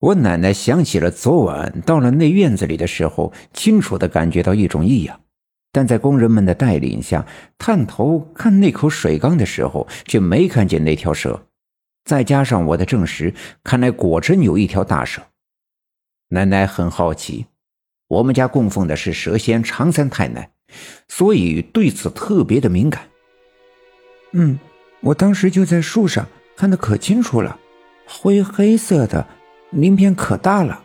我奶奶想起了昨晚到了那院子里的时候，清楚的感觉到一种异样，但在工人们的带领下，探头看那口水缸的时候，却没看见那条蛇。再加上我的证实，看来果真有一条大蛇。奶奶很好奇，我们家供奉的是蛇仙常三太奶，所以对此特别的敏感。嗯，我当时就在树上看得可清楚了，灰黑色的。鳞片可大了，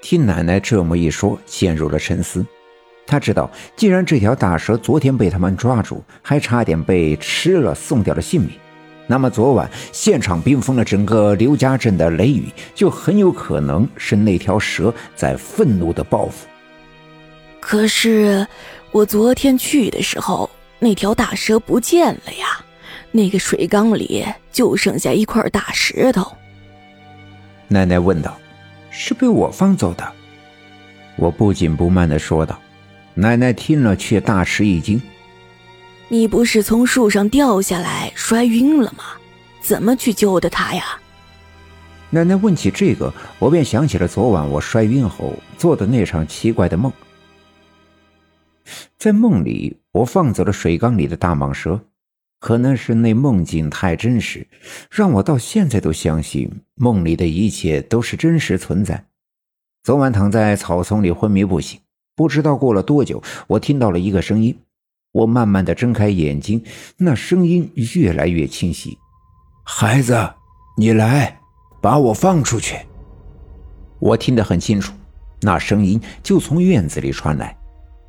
听奶奶这么一说，陷入了沉思。他知道，既然这条大蛇昨天被他们抓住，还差点被吃了，送掉了性命，那么昨晚现场冰封了整个刘家镇的雷雨，就很有可能是那条蛇在愤怒的报复。可是，我昨天去的时候，那条大蛇不见了呀，那个水缸里就剩下一块大石头。奶奶问道：“是被我放走的？”我不紧不慢的说道。奶奶听了却大吃一惊：“你不是从树上掉下来摔晕了吗？怎么去救的他呀？”奶奶问起这个，我便想起了昨晚我摔晕后做的那场奇怪的梦。在梦里，我放走了水缸里的大蟒蛇。可能是那梦境太真实，让我到现在都相信梦里的一切都是真实存在。昨晚躺在草丛里昏迷不醒，不知道过了多久，我听到了一个声音。我慢慢的睁开眼睛，那声音越来越清晰：“孩子，你来，把我放出去。”我听得很清楚，那声音就从院子里传来。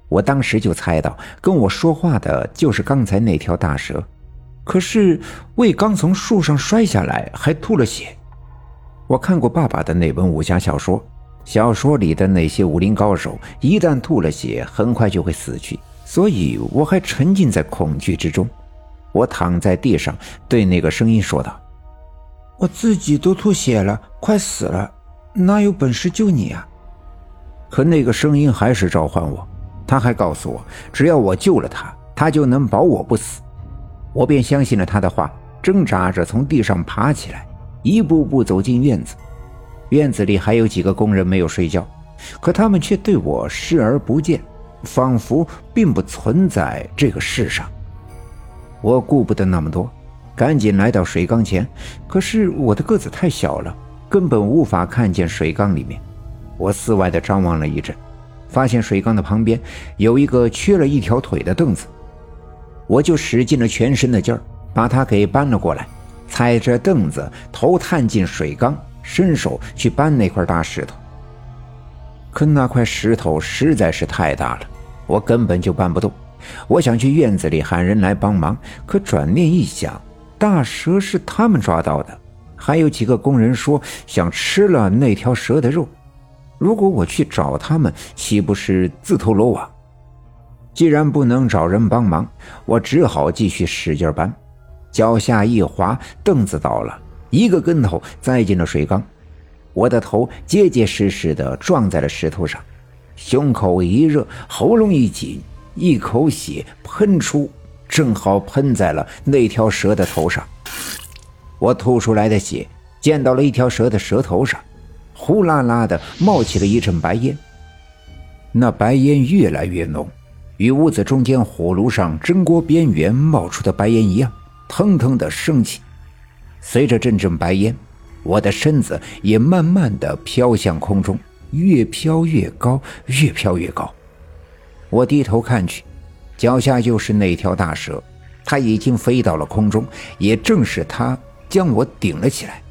我当时就猜到，跟我说话的就是刚才那条大蛇。可是魏刚从树上摔下来，还吐了血。我看过爸爸的那本武侠小说，小说里的那些武林高手一旦吐了血，很快就会死去，所以我还沉浸在恐惧之中。我躺在地上，对那个声音说道：“我自己都吐血了，快死了，哪有本事救你啊？”可那个声音还是召唤我，他还告诉我，只要我救了他，他就能保我不死。我便相信了他的话，挣扎着从地上爬起来，一步步走进院子。院子里还有几个工人没有睡觉，可他们却对我视而不见，仿佛并不存在这个世上。我顾不得那么多，赶紧来到水缸前。可是我的个子太小了，根本无法看见水缸里面。我四外的张望了一阵，发现水缸的旁边有一个缺了一条腿的凳子。我就使尽了全身的劲儿，把它给搬了过来，踩着凳子，头探进水缸，伸手去搬那块大石头。可那块石头实在是太大了，我根本就搬不动。我想去院子里喊人来帮忙，可转念一想，大蛇是他们抓到的，还有几个工人说想吃了那条蛇的肉，如果我去找他们，岂不是自投罗网？既然不能找人帮忙，我只好继续使劲搬。脚下一滑，凳子倒了，一个跟头栽进了水缸。我的头结结实实的撞在了石头上，胸口一热，喉咙一紧，一口血喷出，正好喷在了那条蛇的头上。我吐出来的血溅到了一条蛇的舌头上，呼啦啦的冒起了一阵白烟。那白烟越来越浓。与屋子中间火炉上蒸锅边缘冒出的白烟一样，腾腾的升起。随着阵阵白烟，我的身子也慢慢的飘向空中，越飘越高，越飘越高。我低头看去，脚下就是那条大蛇，它已经飞到了空中，也正是它将我顶了起来。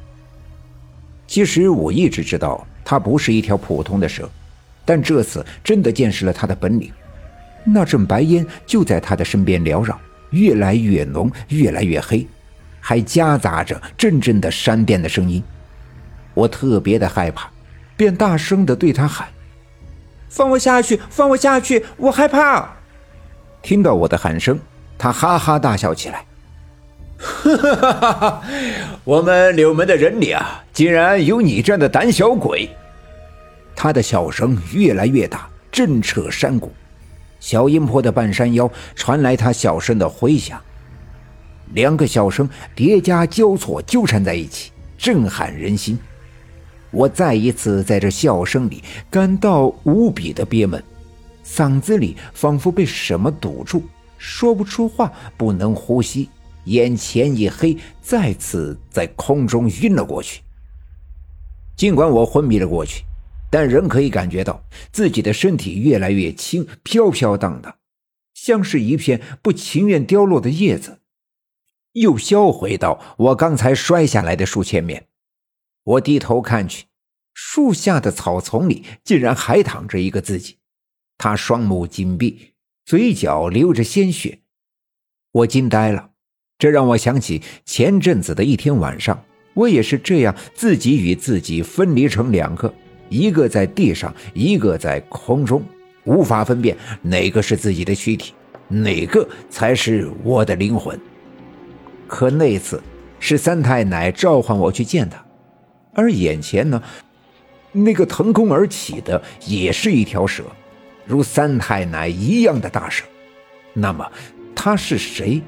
其实我一直知道它不是一条普通的蛇，但这次真的见识了它的本领。那阵白烟就在他的身边缭绕，越来越浓，越来越黑，还夹杂着阵阵的闪电的声音。我特别的害怕，便大声的对他喊：“放我下去！放我下去！我害怕！”听到我的喊声，他哈哈大笑起来：“哈哈哈哈！我们柳门的人里啊，竟然有你这样的胆小鬼！”他的笑声越来越大，震彻山谷。小阴坡的半山腰传来他笑声的回响，两个笑声叠加交错纠缠在一起，震撼人心。我再一次在这笑声里感到无比的憋闷，嗓子里仿佛被什么堵住，说不出话，不能呼吸，眼前一黑，再次在空中晕了过去。尽管我昏迷了过去，但仍可以感觉到自己的身体越来越轻，飘飘荡荡，像是一片不情愿凋落的叶子。又飘回到我刚才摔下来的树前面。我低头看去，树下的草丛里竟然还躺着一个自己。他双目紧闭，嘴角流着鲜血。我惊呆了，这让我想起前阵子的一天晚上，我也是这样，自己与自己分离成两个，一个在地上，一个在空中，无法分辨哪个是自己的躯体，哪个才是我的灵魂。可那次是三太奶召唤我去见他。而眼前呢，那个腾空而起的也是一条蛇，如三太奶一样的大蛇。那么，他是谁？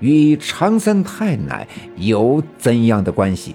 与常三太奶有怎样的关系？